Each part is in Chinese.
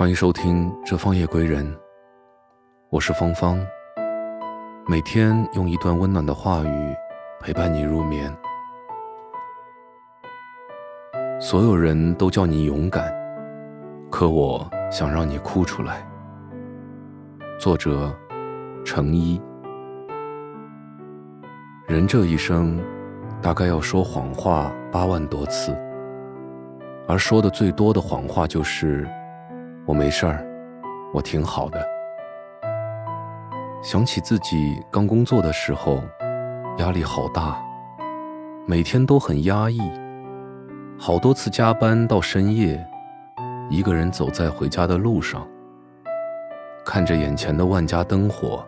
欢迎收听《这方夜归人》，我是芳芳。每天用一段温暖的话语陪伴你入眠。所有人都叫你勇敢，可我想让你哭出来。作者：程一。人这一生，大概要说谎话八万多次，而说的最多的谎话就是。我没事儿，我挺好的。想起自己刚工作的时候，压力好大，每天都很压抑，好多次加班到深夜，一个人走在回家的路上，看着眼前的万家灯火，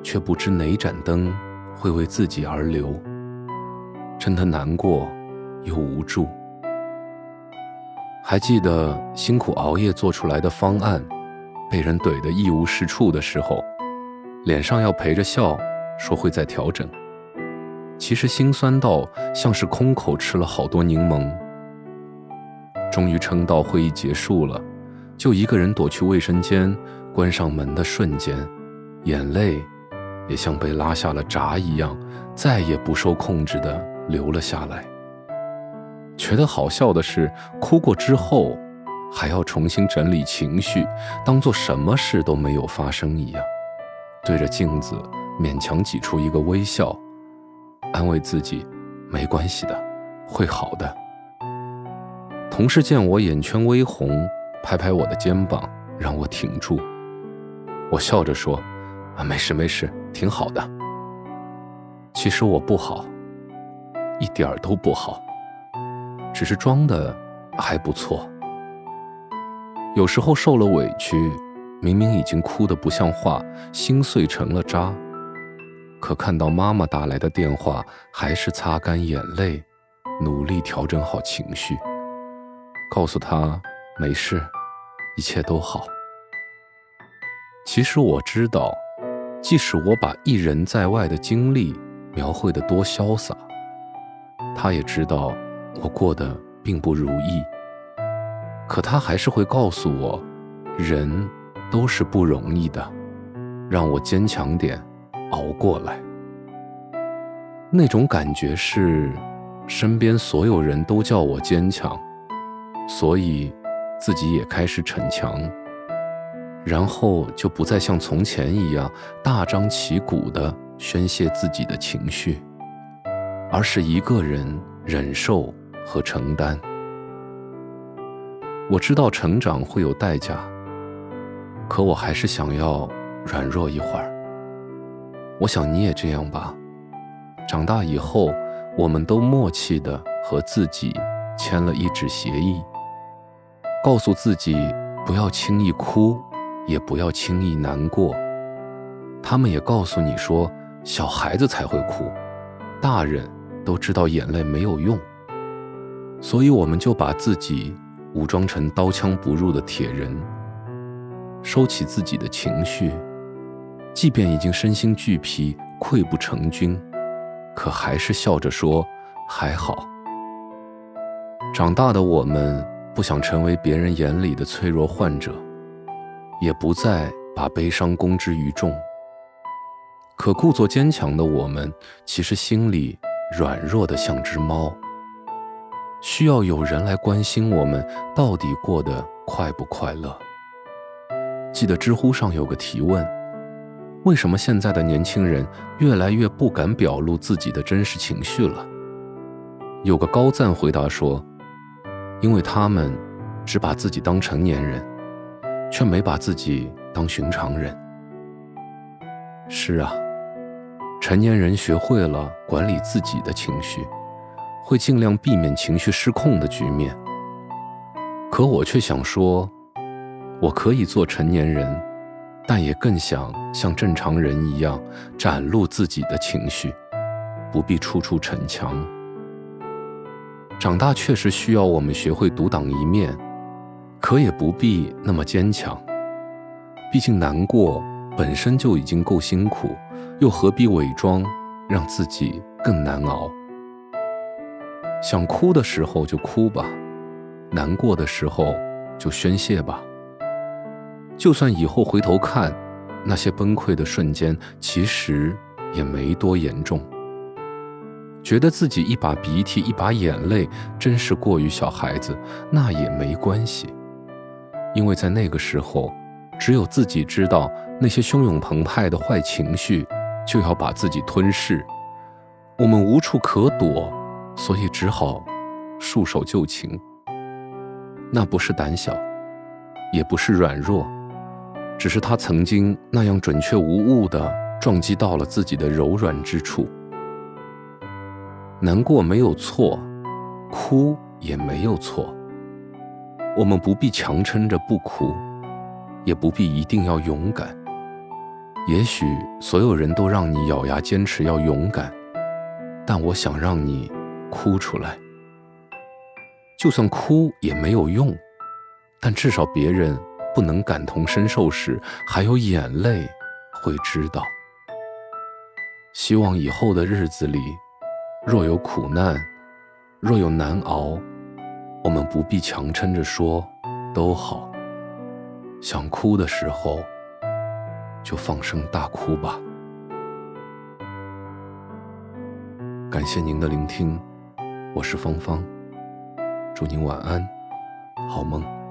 却不知哪盏灯会为自己而留，真的难过又无助。还记得辛苦熬夜做出来的方案，被人怼得一无是处的时候，脸上要陪着笑，说会再调整。其实心酸到像是空口吃了好多柠檬。终于撑到会议结束了，就一个人躲去卫生间，关上门的瞬间，眼泪也像被拉下了闸一样，再也不受控制的流了下来。觉得好笑的是，哭过之后，还要重新整理情绪，当做什么事都没有发生一样，对着镜子勉强挤出一个微笑，安慰自己，没关系的，会好的。同事见我眼圈微红，拍拍我的肩膀，让我挺住。我笑着说：“啊，没事没事，挺好的。”其实我不好，一点儿都不好。只是装的还不错。有时候受了委屈，明明已经哭得不像话，心碎成了渣，可看到妈妈打来的电话，还是擦干眼泪，努力调整好情绪，告诉她没事，一切都好。其实我知道，即使我把一人在外的经历描绘得多潇洒，她也知道。我过得并不如意，可他还是会告诉我，人都是不容易的，让我坚强点，熬过来。那种感觉是，身边所有人都叫我坚强，所以自己也开始逞强，然后就不再像从前一样大张旗鼓地宣泄自己的情绪，而是一个人忍受。和承担，我知道成长会有代价，可我还是想要软弱一会儿。我想你也这样吧。长大以后，我们都默契的和自己签了一纸协议，告诉自己不要轻易哭，也不要轻易难过。他们也告诉你说，小孩子才会哭，大人都知道眼泪没有用。所以我们就把自己武装成刀枪不入的铁人，收起自己的情绪，即便已经身心俱疲、溃不成军，可还是笑着说还好。长大的我们不想成为别人眼里的脆弱患者，也不再把悲伤公之于众。可故作坚强的我们，其实心里软弱的像只猫。需要有人来关心我们到底过得快不快乐。记得知乎上有个提问：为什么现在的年轻人越来越不敢表露自己的真实情绪了？有个高赞回答说：因为他们只把自己当成年人，却没把自己当寻常人。是啊，成年人学会了管理自己的情绪。会尽量避免情绪失控的局面，可我却想说，我可以做成年人，但也更想像正常人一样展露自己的情绪，不必处处逞强。长大确实需要我们学会独当一面，可也不必那么坚强。毕竟难过本身就已经够辛苦，又何必伪装，让自己更难熬？想哭的时候就哭吧，难过的时候就宣泄吧，就算以后回头看，那些崩溃的瞬间，其实也没多严重。觉得自己一把鼻涕一把眼泪，真是过于小孩子，那也没关系，因为在那个时候，只有自己知道那些汹涌澎湃的坏情绪就要把自己吞噬，我们无处可躲，所以只好束手就擒。那不是胆小，也不是软弱，只是他曾经那样准确无误地撞击到了自己的柔软之处。难过没有错，哭也没有错。我们不必强撑着不哭，也不必一定要勇敢。也许所有人都让你咬牙坚持要勇敢，但我想让你哭出来。就算哭也没有用，但至少别人不能感同身受时，还有眼泪会知道。希望以后的日子里。若有苦难，若有难熬，我们不必强撑着说都好。想哭的时候，就放声大哭吧。感谢您的聆听，我是芳芳，祝您晚安，好梦。